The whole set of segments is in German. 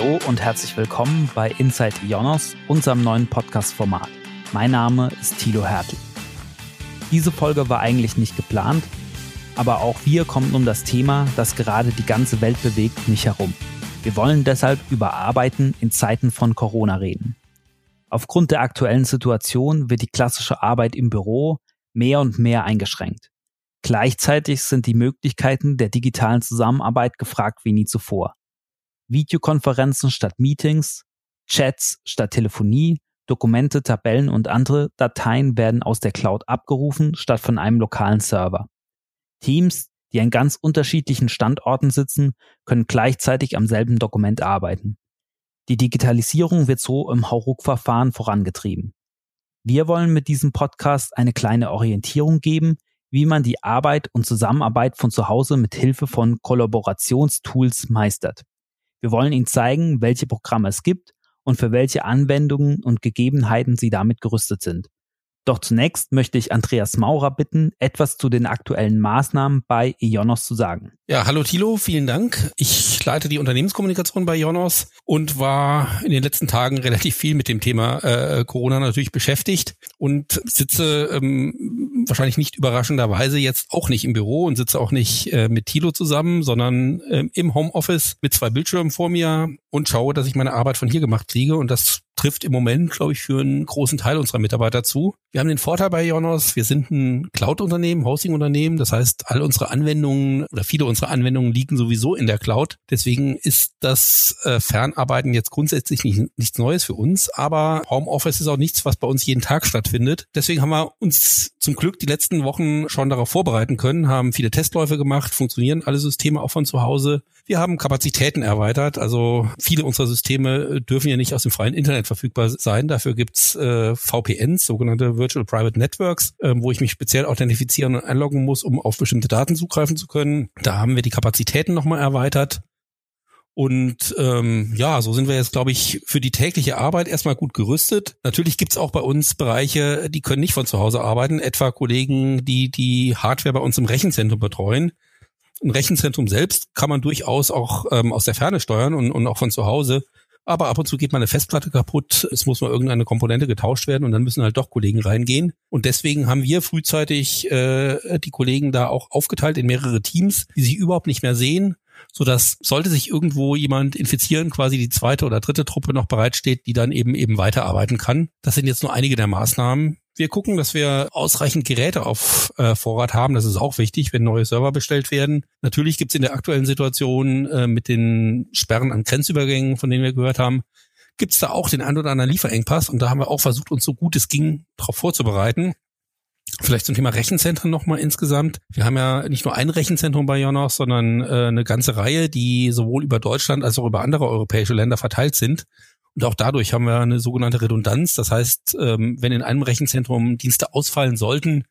Hallo und herzlich willkommen bei Inside Ionos, unserem neuen Podcast-Format. Mein Name ist Thilo Hertel. Diese Folge war eigentlich nicht geplant, aber auch wir kommen um das Thema, das gerade die ganze Welt bewegt, nicht herum. Wir wollen deshalb über Arbeiten in Zeiten von Corona reden. Aufgrund der aktuellen Situation wird die klassische Arbeit im Büro mehr und mehr eingeschränkt. Gleichzeitig sind die Möglichkeiten der digitalen Zusammenarbeit gefragt wie nie zuvor. Videokonferenzen statt Meetings, Chats statt Telefonie, Dokumente, Tabellen und andere Dateien werden aus der Cloud abgerufen statt von einem lokalen Server. Teams, die an ganz unterschiedlichen Standorten sitzen, können gleichzeitig am selben Dokument arbeiten. Die Digitalisierung wird so im Hauruck-Verfahren vorangetrieben. Wir wollen mit diesem Podcast eine kleine Orientierung geben, wie man die Arbeit und Zusammenarbeit von zu Hause mit Hilfe von Kollaborationstools meistert. Wir wollen Ihnen zeigen, welche Programme es gibt und für welche Anwendungen und Gegebenheiten Sie damit gerüstet sind. Doch zunächst möchte ich Andreas Maurer bitten, etwas zu den aktuellen Maßnahmen bei Ionos zu sagen. Ja, hallo Thilo, vielen Dank. Ich leite die Unternehmenskommunikation bei Ionos und war in den letzten Tagen relativ viel mit dem Thema äh, Corona natürlich beschäftigt und sitze ähm, wahrscheinlich nicht überraschenderweise jetzt auch nicht im Büro und sitze auch nicht äh, mit Thilo zusammen, sondern äh, im Homeoffice mit zwei Bildschirmen vor mir und schaue, dass ich meine Arbeit von hier gemacht kriege und das trifft im Moment, glaube ich, für einen großen Teil unserer Mitarbeiter zu. Wir haben den Vorteil bei Ionos, wir sind ein Cloud-Unternehmen, Hosting-Unternehmen. Das heißt, all unsere Anwendungen oder viele unserer Anwendungen liegen sowieso in der Cloud. Deswegen ist das äh, Fernarbeiten jetzt grundsätzlich nicht, nichts Neues für uns. Aber Homeoffice ist auch nichts, was bei uns jeden Tag stattfindet. Deswegen haben wir uns zum Glück die letzten Wochen schon darauf vorbereiten können, haben viele Testläufe gemacht, funktionieren alle Systeme auch von zu Hause. Wir haben Kapazitäten erweitert. Also viele unserer Systeme dürfen ja nicht aus dem freien Internet verfügbar sein. Dafür gibt's äh, VPNs, sogenannte Virtual Private Networks, äh, wo ich mich speziell authentifizieren und einloggen muss, um auf bestimmte Daten zugreifen zu können. Da haben wir die Kapazitäten nochmal erweitert. Und ähm, ja, so sind wir jetzt, glaube ich, für die tägliche Arbeit erstmal gut gerüstet. Natürlich gibt's auch bei uns Bereiche, die können nicht von zu Hause arbeiten, etwa Kollegen, die die Hardware bei uns im Rechenzentrum betreuen ein Rechenzentrum selbst kann man durchaus auch ähm, aus der Ferne steuern und, und auch von zu Hause. Aber ab und zu geht mal eine Festplatte kaputt, es muss mal irgendeine Komponente getauscht werden und dann müssen halt doch Kollegen reingehen. Und deswegen haben wir frühzeitig äh, die Kollegen da auch aufgeteilt in mehrere Teams, die sich überhaupt nicht mehr sehen, so dass sollte sich irgendwo jemand infizieren, quasi die zweite oder dritte Truppe noch bereitsteht, die dann eben eben weiterarbeiten kann. Das sind jetzt nur einige der Maßnahmen, wir gucken, dass wir ausreichend Geräte auf äh, Vorrat haben. Das ist auch wichtig, wenn neue Server bestellt werden. Natürlich gibt es in der aktuellen Situation äh, mit den Sperren an Grenzübergängen, von denen wir gehört haben, gibt es da auch den ein oder anderen Lieferengpass. Und da haben wir auch versucht, uns so gut es ging darauf vorzubereiten. Vielleicht zum Thema Rechenzentren nochmal insgesamt. Wir haben ja nicht nur ein Rechenzentrum bei Jonos, sondern äh, eine ganze Reihe, die sowohl über Deutschland als auch über andere europäische Länder verteilt sind. Und auch dadurch haben wir eine sogenannte Redundanz. Das heißt, ähm, wenn in einem Rechenzentrum Dienste ausfallen sollten,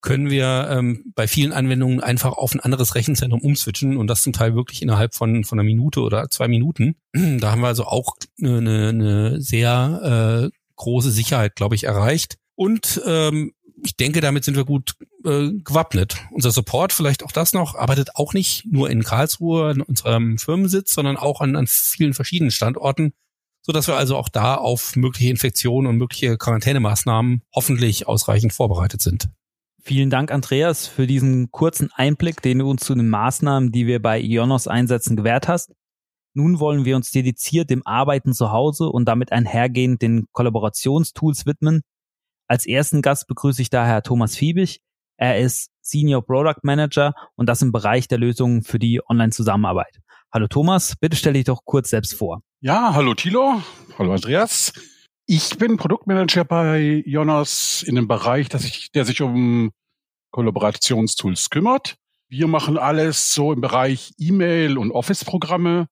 können wir ähm, bei vielen Anwendungen einfach auf ein anderes Rechenzentrum umswitchen und das zum Teil wirklich innerhalb von, von einer Minute oder zwei Minuten. Da haben wir also auch eine, eine sehr äh, große Sicherheit, glaube ich, erreicht. Und ähm, ich denke, damit sind wir gut äh, gewappnet. Unser Support, vielleicht auch das noch, arbeitet auch nicht nur in Karlsruhe an unserem Firmensitz, sondern auch an, an vielen verschiedenen Standorten so dass wir also auch da auf mögliche Infektionen und mögliche Quarantänemaßnahmen hoffentlich ausreichend vorbereitet sind. Vielen Dank, Andreas, für diesen kurzen Einblick, den du uns zu den Maßnahmen, die wir bei Ionos einsetzen, gewährt hast. Nun wollen wir uns dediziert dem Arbeiten zu Hause und damit einhergehend den Kollaborationstools widmen. Als ersten Gast begrüße ich daher Thomas Fiebig. Er ist Senior Product Manager und das im Bereich der Lösungen für die Online-Zusammenarbeit. Hallo Thomas, bitte stell dich doch kurz selbst vor. Ja, hallo Thilo, hallo Andreas. Ich bin Produktmanager bei Jonas in dem Bereich, ich, der sich um Kollaborationstools kümmert. Wir machen alles so im Bereich E-Mail und Office-Programme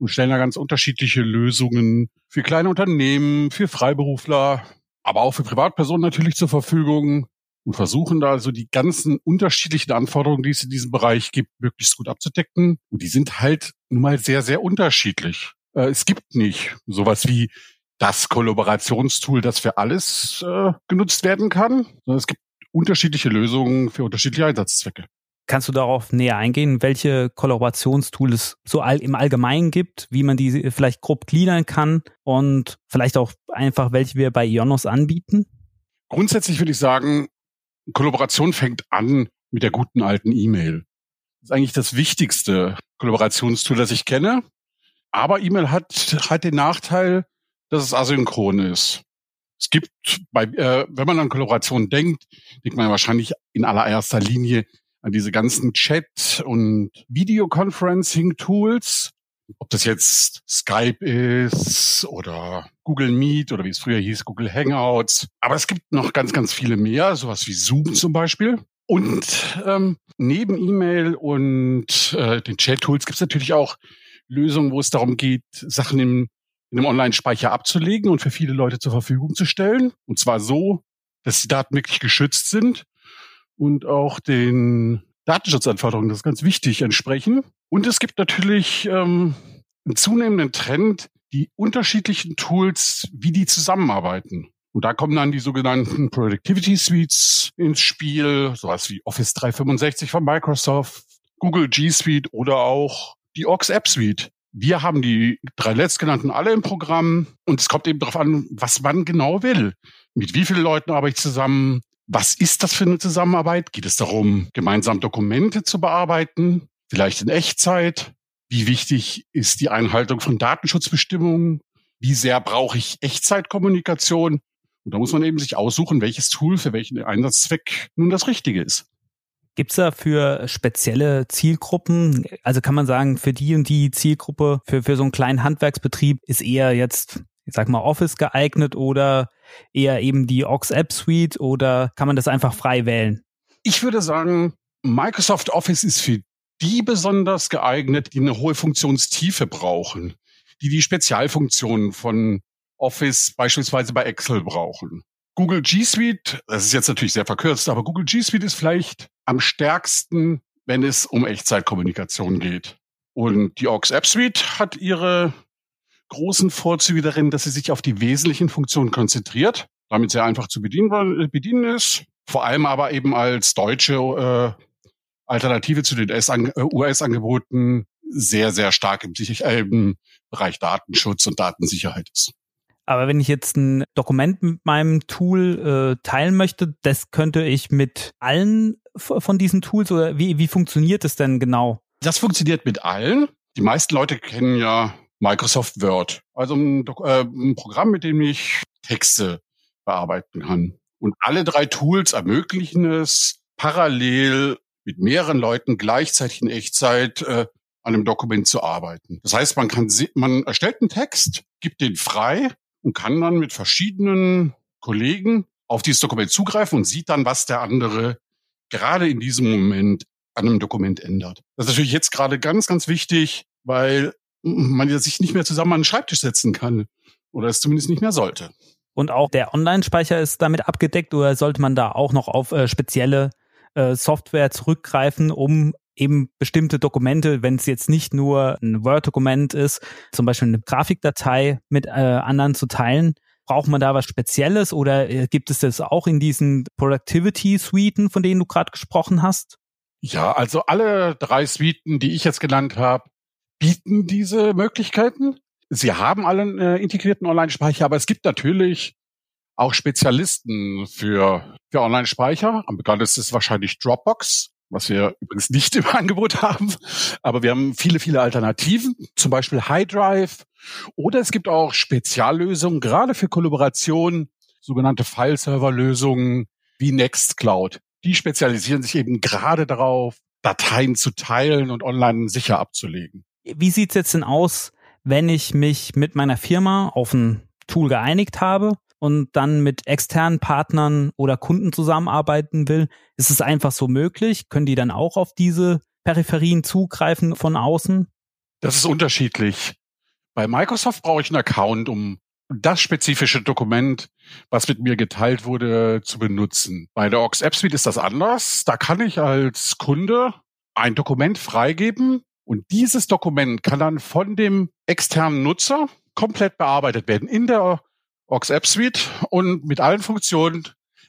und stellen da ganz unterschiedliche Lösungen für kleine Unternehmen, für Freiberufler, aber auch für Privatpersonen natürlich zur Verfügung und versuchen da also die ganzen unterschiedlichen Anforderungen, die es in diesem Bereich gibt, möglichst gut abzudecken. Und die sind halt nun mal sehr, sehr unterschiedlich. Äh, es gibt nicht sowas wie das Kollaborationstool, das für alles äh, genutzt werden kann, sondern es gibt unterschiedliche Lösungen für unterschiedliche Einsatzzwecke. Kannst du darauf näher eingehen, welche Kollaborationstools es so all, im Allgemeinen gibt, wie man die vielleicht grob gliedern kann und vielleicht auch einfach, welche wir bei Ionos anbieten? Grundsätzlich würde ich sagen, Kollaboration fängt an mit der guten alten E-Mail. Das ist eigentlich das wichtigste Kollaborationstool, das ich kenne. Aber E-Mail hat, hat den Nachteil, dass es asynchron ist. Es gibt bei, äh, wenn man an Kollaboration denkt, denkt man wahrscheinlich in allererster Linie an diese ganzen Chat- und Videoconferencing-Tools. Ob das jetzt Skype ist oder Google Meet oder wie es früher hieß, Google Hangouts. Aber es gibt noch ganz, ganz viele mehr, sowas wie Zoom zum Beispiel. Und ähm, neben E-Mail und äh, den Chat-Tools gibt es natürlich auch Lösungen, wo es darum geht, Sachen im, in einem Online-Speicher abzulegen und für viele Leute zur Verfügung zu stellen. Und zwar so, dass die Daten wirklich geschützt sind und auch den Datenschutzanforderungen, das ist ganz wichtig, entsprechen. Und es gibt natürlich ähm, einen zunehmenden Trend, die unterschiedlichen Tools, wie die zusammenarbeiten. Und da kommen dann die sogenannten Productivity Suites ins Spiel, sowas wie Office 365 von Microsoft, Google G Suite oder auch die Ox App Suite. Wir haben die drei letztgenannten alle im Programm und es kommt eben darauf an, was man genau will. Mit wie vielen Leuten arbeite ich zusammen? Was ist das für eine Zusammenarbeit? Geht es darum, gemeinsam Dokumente zu bearbeiten? Vielleicht in Echtzeit? Wie wichtig ist die Einhaltung von Datenschutzbestimmungen? Wie sehr brauche ich Echtzeitkommunikation? Und da muss man eben sich aussuchen, welches Tool für welchen Einsatzzweck nun das Richtige ist. Gibt es da für spezielle Zielgruppen? Also kann man sagen, für die und die Zielgruppe, für, für so einen kleinen Handwerksbetrieb ist eher jetzt, ich sag mal, Office geeignet oder eher eben die Ox App Suite oder kann man das einfach frei wählen? Ich würde sagen, Microsoft Office ist für die besonders geeignet, die eine hohe Funktionstiefe brauchen, die die Spezialfunktionen von Office beispielsweise bei Excel brauchen. Google G Suite, das ist jetzt natürlich sehr verkürzt, aber Google G Suite ist vielleicht am stärksten, wenn es um Echtzeitkommunikation geht. Und die Ox App Suite hat ihre großen Vorzüge darin, dass sie sich auf die wesentlichen Funktionen konzentriert, damit sehr einfach zu bedienen, äh, bedienen ist. Vor allem aber eben als deutsche äh, Alternative zu den US-Angeboten sehr, sehr stark im, äh, im Bereich Datenschutz und Datensicherheit ist. Aber wenn ich jetzt ein Dokument mit meinem Tool äh, teilen möchte, das könnte ich mit allen von diesen Tools oder wie, wie funktioniert es denn genau? Das funktioniert mit allen. Die meisten Leute kennen ja Microsoft Word, also ein, äh, ein Programm, mit dem ich Texte bearbeiten kann. Und alle drei Tools ermöglichen es, parallel mit mehreren Leuten gleichzeitig in Echtzeit äh, an einem Dokument zu arbeiten. Das heißt, man kann, man erstellt einen Text, gibt den frei und kann dann mit verschiedenen Kollegen auf dieses Dokument zugreifen und sieht dann, was der andere gerade in diesem Moment an einem Dokument ändert. Das ist natürlich jetzt gerade ganz, ganz wichtig, weil man sich nicht mehr zusammen an den Schreibtisch setzen kann oder es zumindest nicht mehr sollte. Und auch der Online-Speicher ist damit abgedeckt oder sollte man da auch noch auf äh, spezielle äh, Software zurückgreifen, um eben bestimmte Dokumente, wenn es jetzt nicht nur ein Word-Dokument ist, zum Beispiel eine Grafikdatei mit äh, anderen zu teilen, braucht man da was Spezielles oder äh, gibt es das auch in diesen Productivity-Suiten, von denen du gerade gesprochen hast? Ja, also alle drei Suiten, die ich jetzt genannt habe, bieten diese Möglichkeiten. Sie haben alle einen äh, integrierten Online-Speicher, aber es gibt natürlich auch Spezialisten für, für Online-Speicher. Am bekanntesten ist wahrscheinlich Dropbox was wir übrigens nicht im Angebot haben. Aber wir haben viele, viele Alternativen, zum Beispiel HighDrive. Oder es gibt auch Speziallösungen, gerade für Kollaboration, sogenannte File-Server-Lösungen wie Nextcloud. Die spezialisieren sich eben gerade darauf, Dateien zu teilen und online sicher abzulegen. Wie sieht's jetzt denn aus, wenn ich mich mit meiner Firma auf ein Tool geeinigt habe und dann mit externen Partnern oder Kunden zusammenarbeiten will, ist es einfach so möglich? Können die dann auch auf diese Peripherien zugreifen von außen? Das ist unterschiedlich. Bei Microsoft brauche ich einen Account, um das spezifische Dokument, was mit mir geteilt wurde, zu benutzen. Bei der Ox App Suite ist das anders. Da kann ich als Kunde ein Dokument freigeben und dieses Dokument kann dann von dem externen Nutzer komplett bearbeitet werden in der Ox App Suite und mit allen Funktionen,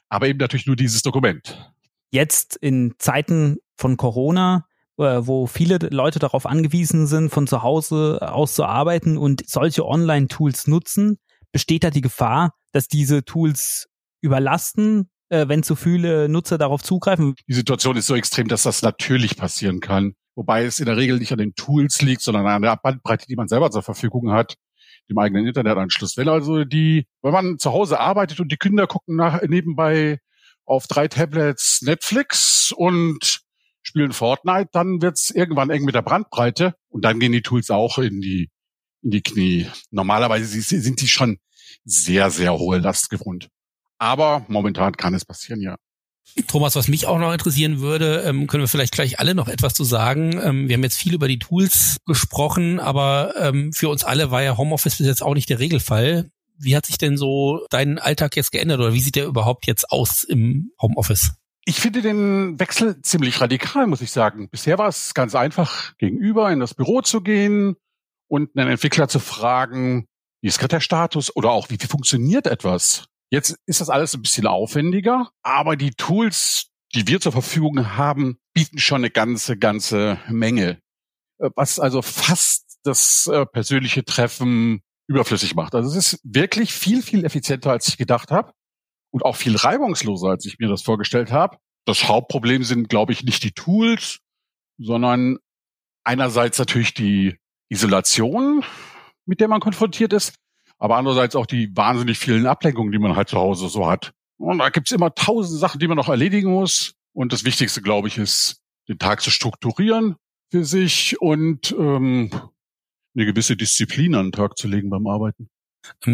aber eben natürlich nur dieses Dokument. Jetzt in Zeiten von Corona, äh, wo viele Leute darauf angewiesen sind, von zu Hause aus zu arbeiten und solche Online-Tools nutzen, besteht da die Gefahr, dass diese Tools überlasten, äh, wenn zu viele Nutzer darauf zugreifen. Die Situation ist so extrem, dass das natürlich passieren kann. Wobei es in der Regel nicht an den Tools liegt, sondern an der Bandbreite, die man selber zur Verfügung hat, dem eigenen Internetanschluss. Wenn also die, wenn man zu Hause arbeitet und die Kinder gucken nach, nebenbei auf drei Tablets Netflix und spielen Fortnite, dann wird's irgendwann eng mit der Brandbreite und dann gehen die Tools auch in die in die Knie. Normalerweise sind die schon sehr, sehr hohe Last gewohnt. Aber momentan kann es passieren, ja. Thomas, was mich auch noch interessieren würde, ähm, können wir vielleicht gleich alle noch etwas zu sagen. Ähm, wir haben jetzt viel über die Tools gesprochen, aber ähm, für uns alle war ja Homeoffice bis jetzt auch nicht der Regelfall. Wie hat sich denn so dein Alltag jetzt geändert oder wie sieht der überhaupt jetzt aus im Homeoffice? Ich finde den Wechsel ziemlich radikal, muss ich sagen. Bisher war es ganz einfach, gegenüber in das Büro zu gehen und einen Entwickler zu fragen, wie ist gerade der Status oder auch wie, wie funktioniert etwas? Jetzt ist das alles ein bisschen aufwendiger, aber die Tools, die wir zur Verfügung haben, bieten schon eine ganze, ganze Menge. Äh, was also fast das äh, persönliche Treffen überflüssig macht. Also es ist wirklich viel, viel effizienter, als ich gedacht habe und auch viel reibungsloser, als ich mir das vorgestellt habe. Das Hauptproblem sind, glaube ich, nicht die Tools, sondern einerseits natürlich die Isolation, mit der man konfrontiert ist, aber andererseits auch die wahnsinnig vielen Ablenkungen, die man halt zu Hause so hat. Und da gibt's immer tausend Sachen, die man noch erledigen muss. Und das Wichtigste, glaube ich, ist, den Tag zu strukturieren für sich und ähm, eine gewisse Disziplin an den Tag zu legen beim Arbeiten.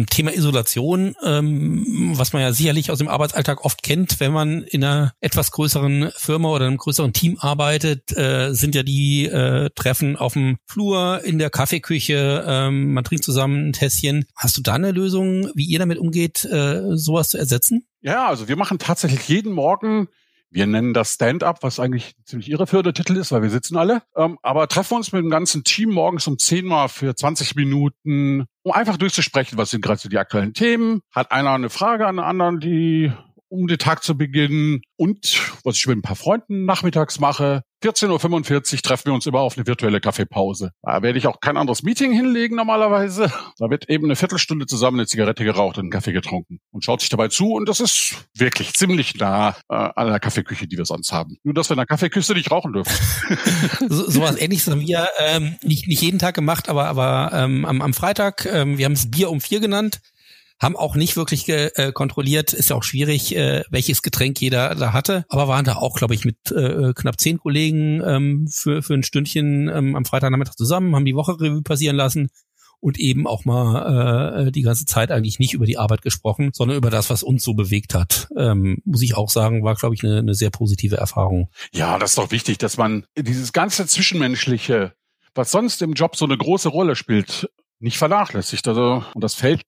Thema Isolation, ähm, was man ja sicherlich aus dem Arbeitsalltag oft kennt, wenn man in einer etwas größeren Firma oder einem größeren Team arbeitet, äh, sind ja die äh, Treffen auf dem Flur, in der Kaffeeküche, ähm, man trinkt zusammen ein Tässchen. Hast du da eine Lösung, wie ihr damit umgeht, äh, sowas zu ersetzen? Ja, also wir machen tatsächlich jeden Morgen wir nennen das Stand-up, was eigentlich ziemlich irreführender Titel ist, weil wir sitzen alle. Ähm, aber treffen wir uns mit dem ganzen Team morgens um 10 Mal für 20 Minuten, um einfach durchzusprechen, was sind gerade so die aktuellen Themen. Hat einer eine Frage an den anderen, die um den Tag zu beginnen und was ich mit ein paar Freunden nachmittags mache. 14.45 Uhr treffen wir uns immer auf eine virtuelle Kaffeepause. Da werde ich auch kein anderes Meeting hinlegen normalerweise. Da wird eben eine Viertelstunde zusammen eine Zigarette geraucht und einen Kaffee getrunken und schaut sich dabei zu und das ist wirklich ziemlich nah äh, an der Kaffeeküche, die wir sonst haben. Nur, dass wir in der Kaffeeküche nicht rauchen dürfen. so, sowas ähnliches haben wir ähm, nicht, nicht jeden Tag gemacht, aber, aber ähm, am, am Freitag, ähm, wir haben es Bier um vier genannt haben auch nicht wirklich äh, kontrolliert, ist ja auch schwierig, äh, welches Getränk jeder da hatte, aber waren da auch, glaube ich, mit äh, knapp zehn Kollegen ähm, für, für ein Stündchen ähm, am Freitagnachmittag zusammen, haben die Woche Revue passieren lassen und eben auch mal äh, die ganze Zeit eigentlich nicht über die Arbeit gesprochen, sondern über das, was uns so bewegt hat. Ähm, muss ich auch sagen, war, glaube ich, eine, eine sehr positive Erfahrung. Ja, das ist doch wichtig, dass man dieses ganze Zwischenmenschliche, was sonst im Job so eine große Rolle spielt, nicht vernachlässigt. Also, und das fällt,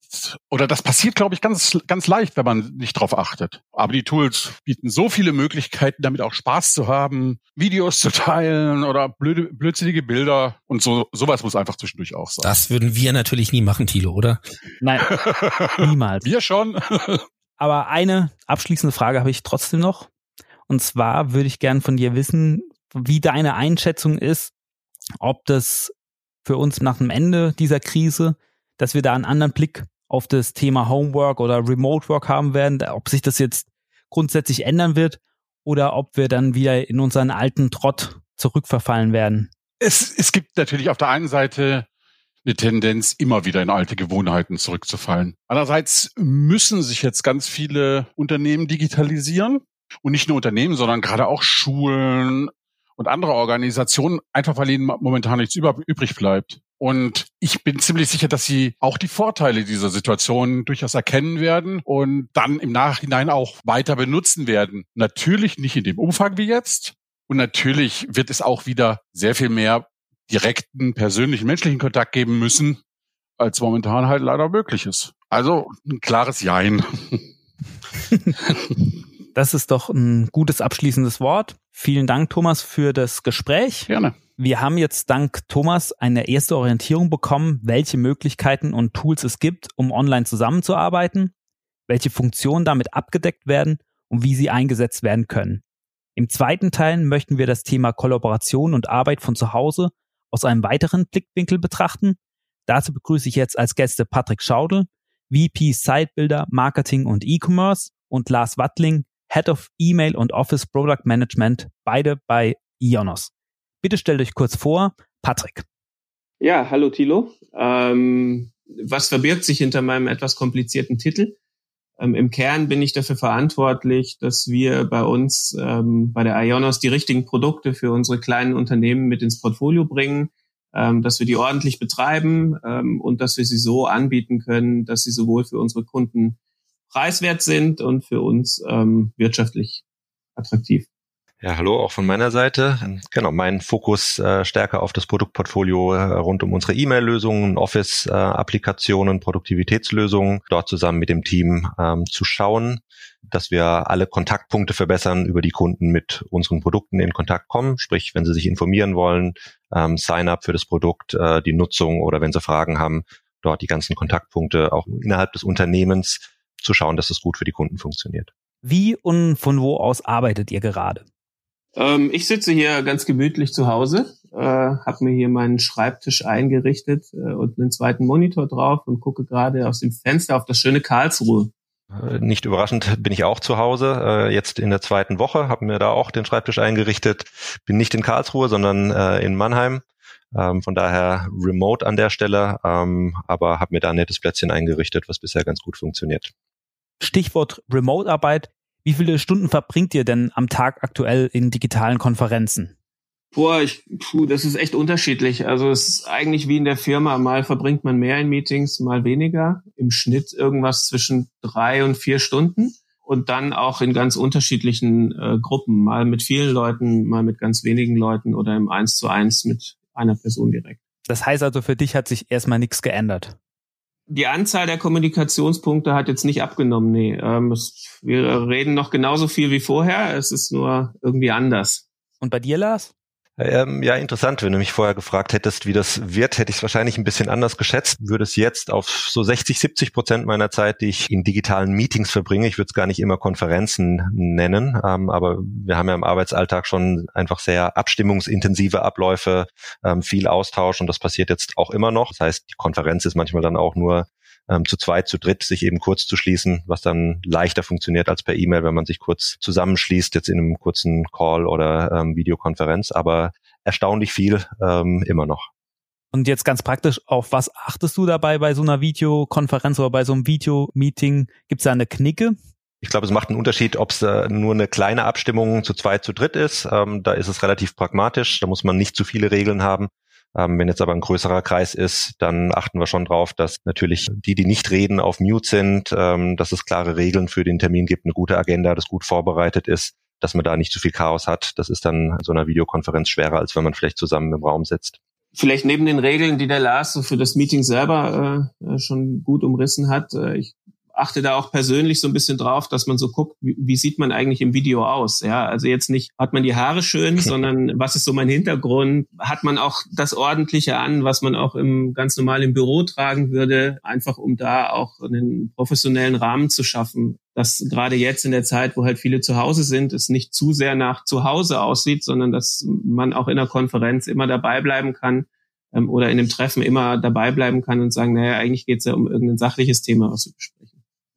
oder das passiert, glaube ich, ganz, ganz leicht, wenn man nicht drauf achtet. Aber die Tools bieten so viele Möglichkeiten, damit auch Spaß zu haben, Videos zu teilen oder blöde, blödsinnige Bilder und so, sowas muss einfach zwischendurch auch sein. Das würden wir natürlich nie machen, Thilo, oder? Nein, niemals. Wir schon. Aber eine abschließende Frage habe ich trotzdem noch. Und zwar würde ich gern von dir wissen, wie deine Einschätzung ist, ob das für uns nach dem Ende dieser Krise, dass wir da einen anderen Blick auf das Thema Homework oder Remote Work haben werden, ob sich das jetzt grundsätzlich ändern wird oder ob wir dann wieder in unseren alten Trott zurückverfallen werden. Es, es gibt natürlich auf der einen Seite eine Tendenz, immer wieder in alte Gewohnheiten zurückzufallen. Andererseits müssen sich jetzt ganz viele Unternehmen digitalisieren. Und nicht nur Unternehmen, sondern gerade auch Schulen, und andere Organisationen, einfach weil ihnen momentan nichts über, übrig bleibt. Und ich bin ziemlich sicher, dass sie auch die Vorteile dieser Situation durchaus erkennen werden und dann im Nachhinein auch weiter benutzen werden. Natürlich nicht in dem Umfang wie jetzt. Und natürlich wird es auch wieder sehr viel mehr direkten, persönlichen, menschlichen Kontakt geben müssen, als momentan halt leider möglich ist. Also ein klares Jein. Das ist doch ein gutes abschließendes Wort. Vielen Dank, Thomas, für das Gespräch. Gerne. Wir haben jetzt dank Thomas eine erste Orientierung bekommen, welche Möglichkeiten und Tools es gibt, um online zusammenzuarbeiten, welche Funktionen damit abgedeckt werden und wie sie eingesetzt werden können. Im zweiten Teil möchten wir das Thema Kollaboration und Arbeit von zu Hause aus einem weiteren Blickwinkel betrachten. Dazu begrüße ich jetzt als Gäste Patrick Schaudel, VP Sidebuilder Marketing und E-Commerce und Lars Wattling, Head of E-Mail und Office Product Management, beide bei Ionos. Bitte stellt euch kurz vor, Patrick. Ja, hallo Thilo. Ähm, was verbirgt sich hinter meinem etwas komplizierten Titel? Ähm, Im Kern bin ich dafür verantwortlich, dass wir bei uns ähm, bei der Ionos die richtigen Produkte für unsere kleinen Unternehmen mit ins Portfolio bringen, ähm, dass wir die ordentlich betreiben ähm, und dass wir sie so anbieten können, dass sie sowohl für unsere Kunden preiswert sind und für uns ähm, wirtschaftlich attraktiv. Ja, hallo, auch von meiner Seite. Genau, mein Fokus äh, stärker auf das Produktportfolio äh, rund um unsere E-Mail-Lösungen, Office-Applikationen, Produktivitätslösungen, dort zusammen mit dem Team ähm, zu schauen, dass wir alle Kontaktpunkte verbessern, über die Kunden mit unseren Produkten in Kontakt kommen. Sprich, wenn sie sich informieren wollen, ähm, Sign-up für das Produkt, äh, die Nutzung oder wenn sie Fragen haben, dort die ganzen Kontaktpunkte auch innerhalb des Unternehmens zu schauen, dass es gut für die Kunden funktioniert. Wie und von wo aus arbeitet ihr gerade? Ähm, ich sitze hier ganz gemütlich zu Hause, äh, habe mir hier meinen Schreibtisch eingerichtet äh, und einen zweiten Monitor drauf und gucke gerade aus dem Fenster auf das schöne Karlsruhe. Äh, nicht überraschend bin ich auch zu Hause, äh, jetzt in der zweiten Woche, habe mir da auch den Schreibtisch eingerichtet. Bin nicht in Karlsruhe, sondern äh, in Mannheim. Ähm, von daher remote an der Stelle, ähm, aber habe mir da ein nettes Plätzchen eingerichtet, was bisher ganz gut funktioniert. Stichwort Remote-Arbeit. Wie viele Stunden verbringt ihr denn am Tag aktuell in digitalen Konferenzen? Boah, ich, puh, das ist echt unterschiedlich. Also es ist eigentlich wie in der Firma. Mal verbringt man mehr in Meetings, mal weniger. Im Schnitt irgendwas zwischen drei und vier Stunden. Und dann auch in ganz unterschiedlichen äh, Gruppen. Mal mit vielen Leuten, mal mit ganz wenigen Leuten oder im Eins zu eins mit einer Person direkt. Das heißt also, für dich hat sich erstmal nichts geändert die Anzahl der Kommunikationspunkte hat jetzt nicht abgenommen. Nee, ähm, es, wir reden noch genauso viel wie vorher. Es ist nur irgendwie anders. Und bei dir, Lars? Ähm, ja, interessant. Wenn du mich vorher gefragt hättest, wie das wird, hätte ich es wahrscheinlich ein bisschen anders geschätzt. Würde es jetzt auf so 60, 70 Prozent meiner Zeit, die ich in digitalen Meetings verbringe, ich würde es gar nicht immer Konferenzen nennen, ähm, aber wir haben ja im Arbeitsalltag schon einfach sehr abstimmungsintensive Abläufe, ähm, viel Austausch und das passiert jetzt auch immer noch. Das heißt, die Konferenz ist manchmal dann auch nur ähm, zu zweit, zu dritt sich eben kurz zu schließen, was dann leichter funktioniert als per E-Mail, wenn man sich kurz zusammenschließt, jetzt in einem kurzen Call oder ähm, Videokonferenz, aber erstaunlich viel ähm, immer noch. Und jetzt ganz praktisch, auf was achtest du dabei bei so einer Videokonferenz oder bei so einem Videomeeting? Gibt es da eine Knicke? Ich glaube, es macht einen Unterschied, ob es äh, nur eine kleine Abstimmung zu zweit, zu dritt ist. Ähm, da ist es relativ pragmatisch. Da muss man nicht zu viele Regeln haben. Ähm, wenn jetzt aber ein größerer Kreis ist, dann achten wir schon drauf, dass natürlich die, die nicht reden, auf Mute sind, ähm, dass es klare Regeln für den Termin gibt, eine gute Agenda, das gut vorbereitet ist, dass man da nicht zu viel Chaos hat. Das ist dann in so einer Videokonferenz schwerer, als wenn man vielleicht zusammen im Raum sitzt. Vielleicht neben den Regeln, die der Lars für das Meeting selber äh, schon gut umrissen hat, äh, ich achte da auch persönlich so ein bisschen drauf, dass man so guckt, wie, wie, sieht man eigentlich im Video aus? Ja, also jetzt nicht, hat man die Haare schön, sondern was ist so mein Hintergrund? Hat man auch das Ordentliche an, was man auch im ganz normal im Büro tragen würde, einfach um da auch einen professionellen Rahmen zu schaffen. Dass gerade jetzt in der Zeit, wo halt viele zu Hause sind, es nicht zu sehr nach zu Hause aussieht, sondern dass man auch in der Konferenz immer dabei bleiben kann ähm, oder in einem Treffen immer dabei bleiben kann und sagen, naja, eigentlich geht es ja um irgendein sachliches Thema, was wir besprechen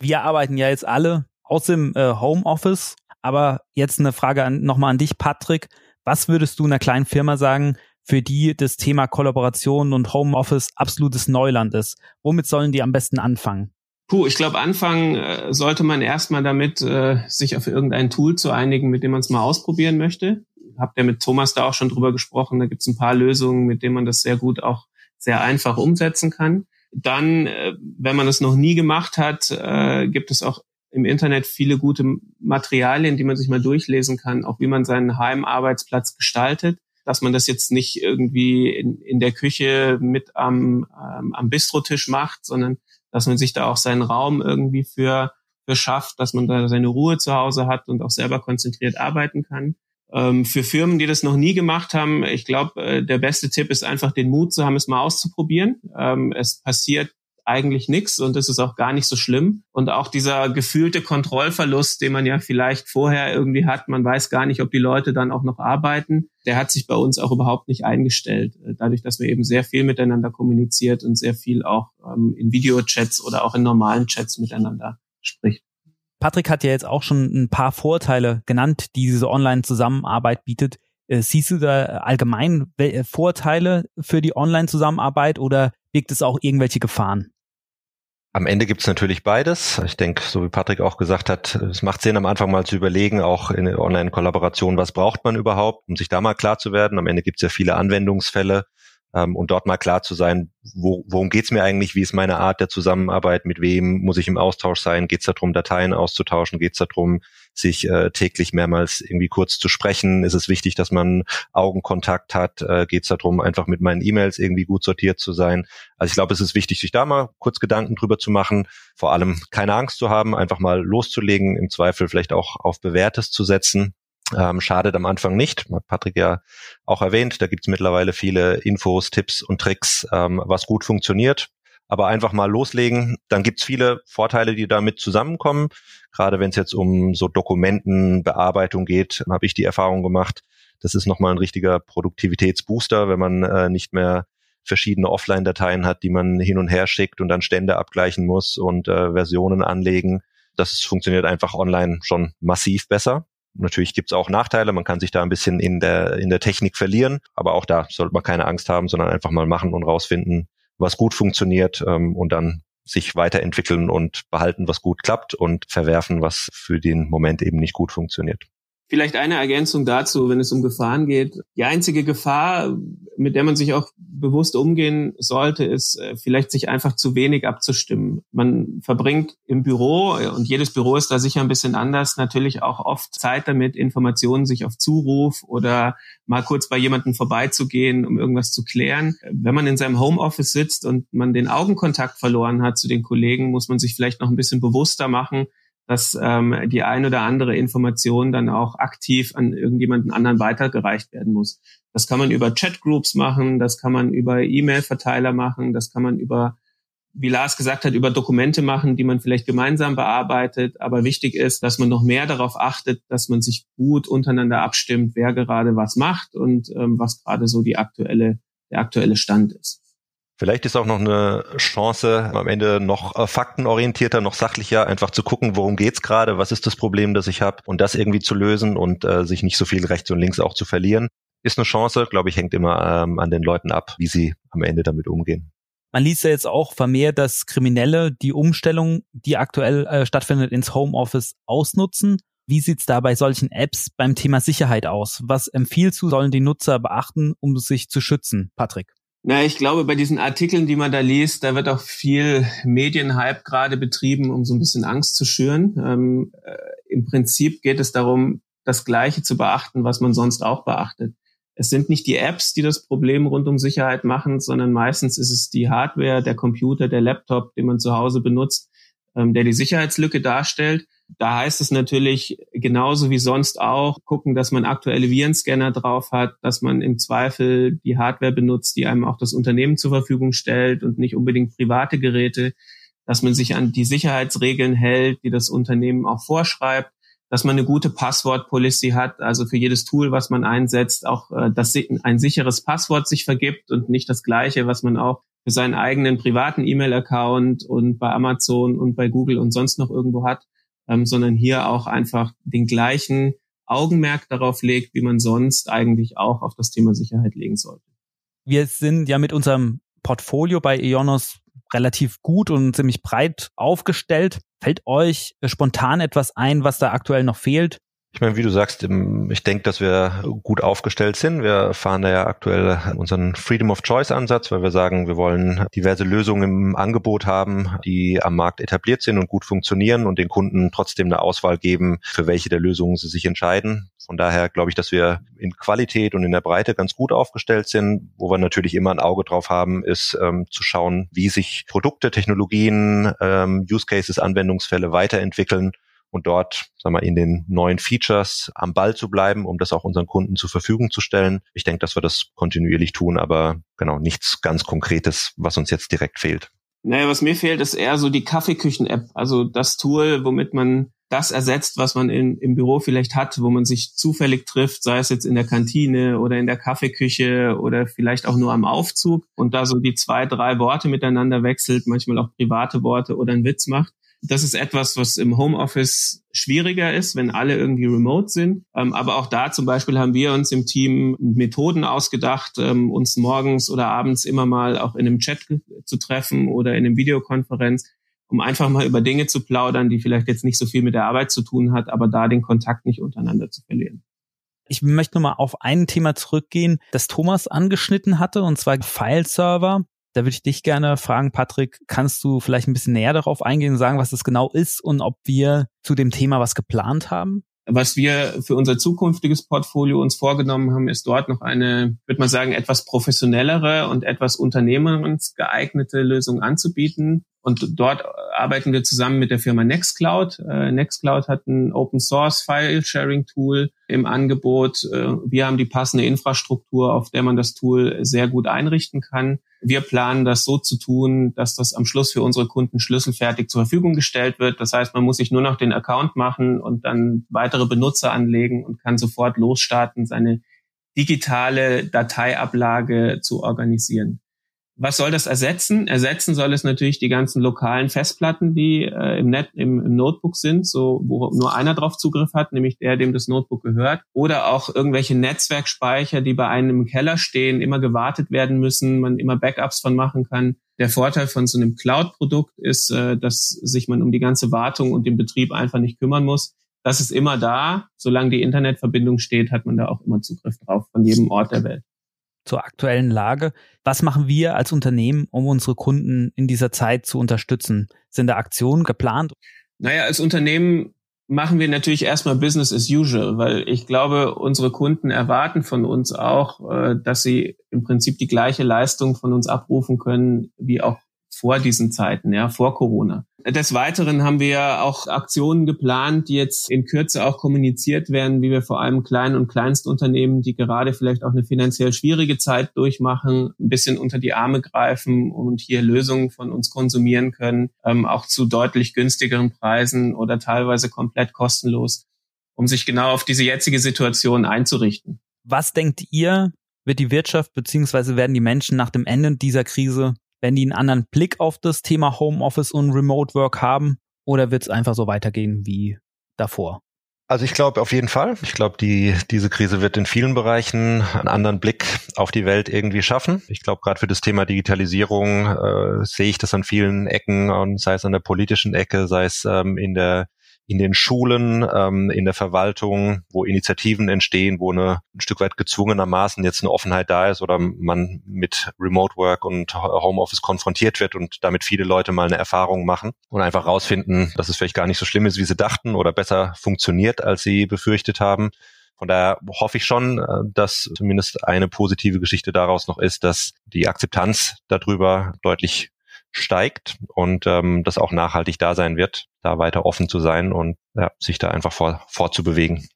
wir arbeiten ja jetzt alle aus dem äh, Homeoffice. Aber jetzt eine Frage an, nochmal an dich, Patrick. Was würdest du einer kleinen Firma sagen, für die das Thema Kollaboration und Homeoffice absolutes Neuland ist? Womit sollen die am besten anfangen? Puh, ich glaube, anfangen äh, sollte man erstmal damit, äh, sich auf irgendein Tool zu einigen, mit dem man es mal ausprobieren möchte. Habt ihr mit Thomas da auch schon drüber gesprochen. Da gibt es ein paar Lösungen, mit denen man das sehr gut auch sehr einfach umsetzen kann. Dann, äh, wenn man das noch nie gemacht hat, äh, gibt es auch im Internet viele gute Materialien, die man sich mal durchlesen kann, auch wie man seinen Heimarbeitsplatz gestaltet, dass man das jetzt nicht irgendwie in, in der Küche mit am, ähm, am Bistrotisch macht, sondern dass man sich da auch seinen Raum irgendwie für, für schafft, dass man da seine Ruhe zu Hause hat und auch selber konzentriert arbeiten kann. Ähm, für Firmen, die das noch nie gemacht haben, ich glaube, äh, der beste Tipp ist einfach den Mut zu haben, es mal auszuprobieren. Ähm, es passiert eigentlich nichts und es ist auch gar nicht so schlimm. Und auch dieser gefühlte Kontrollverlust, den man ja vielleicht vorher irgendwie hat, man weiß gar nicht, ob die Leute dann auch noch arbeiten, der hat sich bei uns auch überhaupt nicht eingestellt. Äh, dadurch, dass wir eben sehr viel miteinander kommuniziert und sehr viel auch ähm, in Videochats oder auch in normalen Chats miteinander spricht. Patrick hat ja jetzt auch schon ein paar Vorteile genannt, die diese Online-Zusammenarbeit bietet. Äh, siehst du da allgemein äh, Vorteile für die Online-Zusammenarbeit oder birgt es auch irgendwelche Gefahren? Am Ende gibt's natürlich beides. Ich denke, so wie Patrick auch gesagt hat, es macht Sinn, am Anfang mal zu überlegen, auch in Online-Kollaboration, was braucht man überhaupt, um sich da mal klar zu werden. Am Ende gibt's ja viele Anwendungsfälle ähm, und dort mal klar zu sein, wo, worum geht's mir eigentlich, wie ist meine Art der Zusammenarbeit, mit wem muss ich im Austausch sein, geht's darum, Dateien auszutauschen, geht's darum, sich äh, täglich mehrmals irgendwie kurz zu sprechen, ist es wichtig, dass man Augenkontakt hat, äh, geht's darum, einfach mit meinen E-Mails irgendwie gut sortiert zu sein. Also ich glaube, es ist wichtig, sich da mal kurz Gedanken drüber zu machen, vor allem keine Angst zu haben, einfach mal loszulegen, im Zweifel vielleicht auch auf Bewährtes zu setzen ähm, schadet am Anfang nicht. Hat Patrick ja auch erwähnt, da gibt's mittlerweile viele Infos, Tipps und Tricks, ähm, was gut funktioniert. Aber einfach mal loslegen, dann gibt's viele Vorteile, die damit zusammenkommen. Gerade wenn es jetzt um so Dokumentenbearbeitung geht, habe ich die Erfahrung gemacht, das ist nochmal ein richtiger Produktivitätsbooster, wenn man äh, nicht mehr verschiedene Offline-Dateien hat, die man hin und her schickt und dann Stände abgleichen muss und äh, Versionen anlegen. Das funktioniert einfach online schon massiv besser. Natürlich gibt's auch Nachteile, man kann sich da ein bisschen in der, in der Technik verlieren, aber auch da sollte man keine Angst haben, sondern einfach mal machen und rausfinden, was gut funktioniert ähm, und dann sich weiterentwickeln und behalten, was gut klappt und verwerfen, was für den Moment eben nicht gut funktioniert. Vielleicht eine Ergänzung dazu, wenn es um Gefahren geht. Die einzige Gefahr, mit der man sich auch bewusst umgehen sollte, ist äh, vielleicht sich einfach zu wenig abzustimmen. Man verbringt im Büro, und jedes Büro ist da sicher ein bisschen anders, natürlich auch oft Zeit damit, Informationen sich auf Zuruf oder mal kurz bei jemandem vorbeizugehen, um irgendwas zu klären. Wenn man in seinem Homeoffice sitzt und man den Augenkontakt verloren hat zu den Kollegen, muss man sich vielleicht noch ein bisschen bewusster machen, dass ähm, die ein oder andere Information dann auch aktiv an irgendjemanden anderen weitergereicht werden muss. Das kann man über Chatgroups machen, das kann man über E-Mail-Verteiler machen, das kann man über, wie Lars gesagt hat, über Dokumente machen, die man vielleicht gemeinsam bearbeitet. Aber wichtig ist, dass man noch mehr darauf achtet, dass man sich gut untereinander abstimmt, wer gerade was macht und ähm, was gerade so die aktuelle, der aktuelle Stand ist. Vielleicht ist auch noch eine Chance, am Ende noch äh, faktenorientierter, noch sachlicher, einfach zu gucken, worum geht's gerade, was ist das Problem, das ich habe und das irgendwie zu lösen und äh, sich nicht so viel rechts und links auch zu verlieren. Ist eine Chance, glaube ich, hängt immer ähm, an den Leuten ab, wie sie am Ende damit umgehen. Man liest ja jetzt auch vermehrt, dass Kriminelle die Umstellung, die aktuell äh, stattfindet, ins Homeoffice ausnutzen. Wie sieht's da bei solchen Apps beim Thema Sicherheit aus? Was empfiehlst du, sollen die Nutzer beachten, um sich zu schützen, Patrick? Na, ich glaube, bei diesen Artikeln, die man da liest, da wird auch viel Medienhype gerade betrieben, um so ein bisschen Angst zu schüren. Ähm, äh, Im Prinzip geht es darum, das Gleiche zu beachten, was man sonst auch beachtet. Es sind nicht die Apps, die das Problem rund um Sicherheit machen, sondern meistens ist es die Hardware, der Computer, der Laptop, den man zu Hause benutzt, ähm, der die Sicherheitslücke darstellt. Da heißt es natürlich genauso wie sonst auch, gucken, dass man aktuelle Virenscanner drauf hat, dass man im Zweifel die Hardware benutzt, die einem auch das Unternehmen zur Verfügung stellt und nicht unbedingt private Geräte, dass man sich an die Sicherheitsregeln hält, die das Unternehmen auch vorschreibt, dass man eine gute Passwort-Policy hat, also für jedes Tool, was man einsetzt, auch äh, dass ein sicheres Passwort sich vergibt und nicht das gleiche, was man auch für seinen eigenen privaten E-Mail-Account und bei Amazon und bei Google und sonst noch irgendwo hat ähm, sondern hier auch einfach den gleichen Augenmerk darauf legt, wie man sonst eigentlich auch auf das Thema Sicherheit legen sollte. Wir sind ja mit unserem Portfolio bei Ionos relativ gut und ziemlich breit aufgestellt. Fällt euch spontan etwas ein, was da aktuell noch fehlt? Ich meine, wie du sagst, ich denke, dass wir gut aufgestellt sind. Wir fahren da ja aktuell unseren Freedom of Choice Ansatz, weil wir sagen, wir wollen diverse Lösungen im Angebot haben, die am Markt etabliert sind und gut funktionieren und den Kunden trotzdem eine Auswahl geben, für welche der Lösungen sie sich entscheiden. Von daher glaube ich, dass wir in Qualität und in der Breite ganz gut aufgestellt sind. Wo wir natürlich immer ein Auge drauf haben, ist ähm, zu schauen, wie sich Produkte, Technologien, ähm, Use Cases, Anwendungsfälle weiterentwickeln und dort, sagen wir, in den neuen Features am Ball zu bleiben, um das auch unseren Kunden zur Verfügung zu stellen. Ich denke, dass wir das kontinuierlich tun, aber genau nichts ganz Konkretes, was uns jetzt direkt fehlt. Naja, was mir fehlt, ist eher so die Kaffeeküchen-App. Also das Tool, womit man das ersetzt, was man in, im Büro vielleicht hat, wo man sich zufällig trifft, sei es jetzt in der Kantine oder in der Kaffeeküche oder vielleicht auch nur am Aufzug und da so die zwei, drei Worte miteinander wechselt, manchmal auch private Worte oder einen Witz macht. Das ist etwas, was im Homeoffice schwieriger ist, wenn alle irgendwie remote sind. Ähm, aber auch da zum Beispiel haben wir uns im Team Methoden ausgedacht, ähm, uns morgens oder abends immer mal auch in einem Chat zu treffen oder in einem Videokonferenz, um einfach mal über Dinge zu plaudern, die vielleicht jetzt nicht so viel mit der Arbeit zu tun hat, aber da den Kontakt nicht untereinander zu verlieren. Ich möchte nochmal auf ein Thema zurückgehen, das Thomas angeschnitten hatte, und zwar File-Server. Da würde ich dich gerne fragen, Patrick, kannst du vielleicht ein bisschen näher darauf eingehen und sagen, was das genau ist und ob wir zu dem Thema was geplant haben? Was wir für unser zukünftiges Portfolio uns vorgenommen haben, ist dort noch eine, würde man sagen, etwas professionellere und etwas unternehmensgeeignete Lösung anzubieten. Und dort arbeiten wir zusammen mit der Firma Nextcloud. Äh, Nextcloud hat ein Open Source File Sharing Tool im Angebot. Äh, wir haben die passende Infrastruktur, auf der man das Tool sehr gut einrichten kann. Wir planen das so zu tun, dass das am Schluss für unsere Kunden schlüsselfertig zur Verfügung gestellt wird. Das heißt, man muss sich nur noch den Account machen und dann weitere Benutzer anlegen und kann sofort losstarten, seine digitale Dateiablage zu organisieren. Was soll das ersetzen? Ersetzen soll es natürlich die ganzen lokalen Festplatten, die äh, im, Net, im, im Notebook sind, so wo nur einer drauf Zugriff hat, nämlich der, dem das Notebook gehört. Oder auch irgendwelche Netzwerkspeicher, die bei einem im Keller stehen, immer gewartet werden müssen, man immer Backups von machen kann. Der Vorteil von so einem Cloud-Produkt ist, äh, dass sich man um die ganze Wartung und den Betrieb einfach nicht kümmern muss. Das ist immer da. Solange die Internetverbindung steht, hat man da auch immer Zugriff drauf von jedem Ort der Welt zur aktuellen Lage. Was machen wir als Unternehmen, um unsere Kunden in dieser Zeit zu unterstützen? Sind da Aktionen geplant? Naja, als Unternehmen machen wir natürlich erstmal Business as usual, weil ich glaube, unsere Kunden erwarten von uns auch, äh, dass sie im Prinzip die gleiche Leistung von uns abrufen können, wie auch vor diesen Zeiten, ja, vor Corona. Des Weiteren haben wir auch Aktionen geplant, die jetzt in Kürze auch kommuniziert werden, wie wir vor allem Klein- und Kleinstunternehmen, die gerade vielleicht auch eine finanziell schwierige Zeit durchmachen, ein bisschen unter die Arme greifen und hier Lösungen von uns konsumieren können, ähm, auch zu deutlich günstigeren Preisen oder teilweise komplett kostenlos, um sich genau auf diese jetzige Situation einzurichten. Was denkt ihr, wird die Wirtschaft beziehungsweise werden die Menschen nach dem Ende dieser Krise werden die einen anderen Blick auf das Thema Homeoffice und Remote Work haben? Oder wird es einfach so weitergehen wie davor? Also ich glaube auf jeden Fall. Ich glaube, die, diese Krise wird in vielen Bereichen einen anderen Blick auf die Welt irgendwie schaffen. Ich glaube, gerade für das Thema Digitalisierung äh, sehe ich das an vielen Ecken, und sei es an der politischen Ecke, sei es ähm, in der in den Schulen, ähm, in der Verwaltung, wo Initiativen entstehen, wo eine ein Stück weit gezwungenermaßen jetzt eine Offenheit da ist oder man mit Remote Work und Homeoffice konfrontiert wird und damit viele Leute mal eine Erfahrung machen und einfach rausfinden, dass es vielleicht gar nicht so schlimm ist, wie sie dachten oder besser funktioniert, als sie befürchtet haben. Von daher hoffe ich schon, äh, dass zumindest eine positive Geschichte daraus noch ist, dass die Akzeptanz darüber deutlich steigt und ähm, das auch nachhaltig da sein wird, da weiter offen zu sein und ja, sich da einfach vor, fortzubewegen.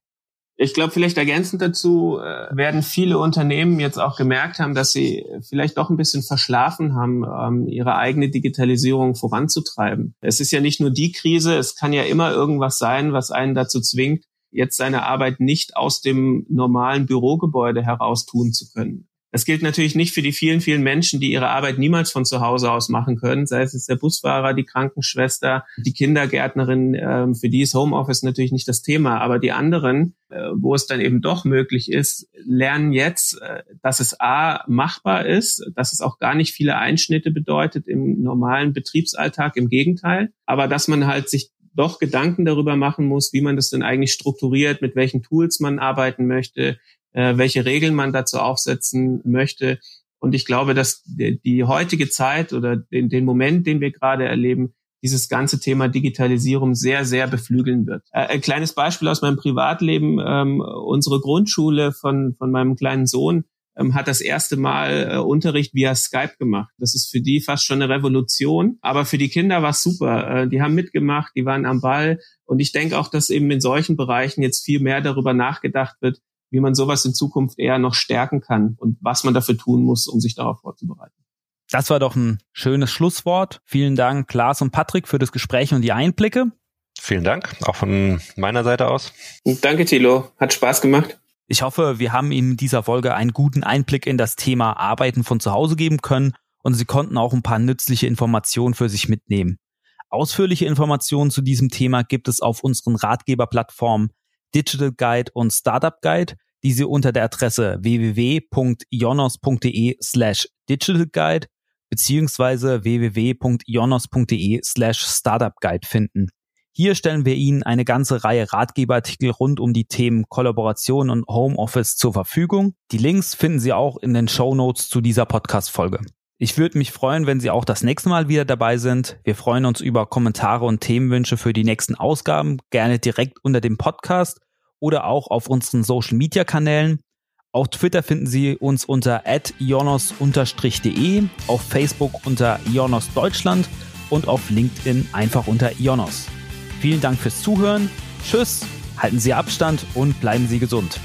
Ich glaube, vielleicht ergänzend dazu äh, werden viele Unternehmen jetzt auch gemerkt haben, dass sie vielleicht doch ein bisschen verschlafen haben, ähm, ihre eigene Digitalisierung voranzutreiben. Es ist ja nicht nur die Krise, es kann ja immer irgendwas sein, was einen dazu zwingt, jetzt seine Arbeit nicht aus dem normalen Bürogebäude heraus tun zu können. Das gilt natürlich nicht für die vielen, vielen Menschen, die ihre Arbeit niemals von zu Hause aus machen können, sei es jetzt der Busfahrer, die Krankenschwester, die Kindergärtnerin, ähm, für die ist Homeoffice natürlich nicht das Thema, aber die anderen, äh, wo es dann eben doch möglich ist, lernen jetzt, äh, dass es A machbar ist, dass es auch gar nicht viele Einschnitte bedeutet im normalen Betriebsalltag, im Gegenteil, aber dass man halt sich doch Gedanken darüber machen muss, wie man das denn eigentlich strukturiert, mit welchen Tools man arbeiten möchte, äh, welche Regeln man dazu aufsetzen möchte. Und ich glaube, dass die, die heutige Zeit oder den, den Moment, den wir gerade erleben, dieses ganze Thema Digitalisierung sehr, sehr beflügeln wird. Äh, ein kleines Beispiel aus meinem Privatleben. Ähm, unsere Grundschule von, von meinem kleinen Sohn ähm, hat das erste Mal äh, Unterricht via Skype gemacht. Das ist für die fast schon eine Revolution. Aber für die Kinder war es super. Äh, die haben mitgemacht, die waren am Ball. Und ich denke auch, dass eben in solchen Bereichen jetzt viel mehr darüber nachgedacht wird, wie man sowas in Zukunft eher noch stärken kann und was man dafür tun muss, um sich darauf vorzubereiten. Das war doch ein schönes Schlusswort. Vielen Dank, Klaas und Patrick, für das Gespräch und die Einblicke. Vielen Dank, auch von meiner Seite aus. Danke, Thilo. Hat Spaß gemacht. Ich hoffe, wir haben Ihnen in dieser Folge einen guten Einblick in das Thema Arbeiten von zu Hause geben können und Sie konnten auch ein paar nützliche Informationen für sich mitnehmen. Ausführliche Informationen zu diesem Thema gibt es auf unseren Ratgeberplattformen Digital Guide und Startup Guide, die Sie unter der Adresse www.ionos.de slash Digital Guide beziehungsweise www.ionos.de slash Startup Guide finden. Hier stellen wir Ihnen eine ganze Reihe Ratgeberartikel rund um die Themen Kollaboration und Homeoffice zur Verfügung. Die Links finden Sie auch in den Show Notes zu dieser Podcast-Folge. Ich würde mich freuen, wenn Sie auch das nächste Mal wieder dabei sind. Wir freuen uns über Kommentare und Themenwünsche für die nächsten Ausgaben, gerne direkt unter dem Podcast oder auch auf unseren Social Media Kanälen. Auf Twitter finden Sie uns unter ionos-de, auf Facebook unter Ionos Deutschland und auf LinkedIn einfach unter Ionos. Vielen Dank fürs Zuhören. Tschüss, halten Sie Abstand und bleiben Sie gesund.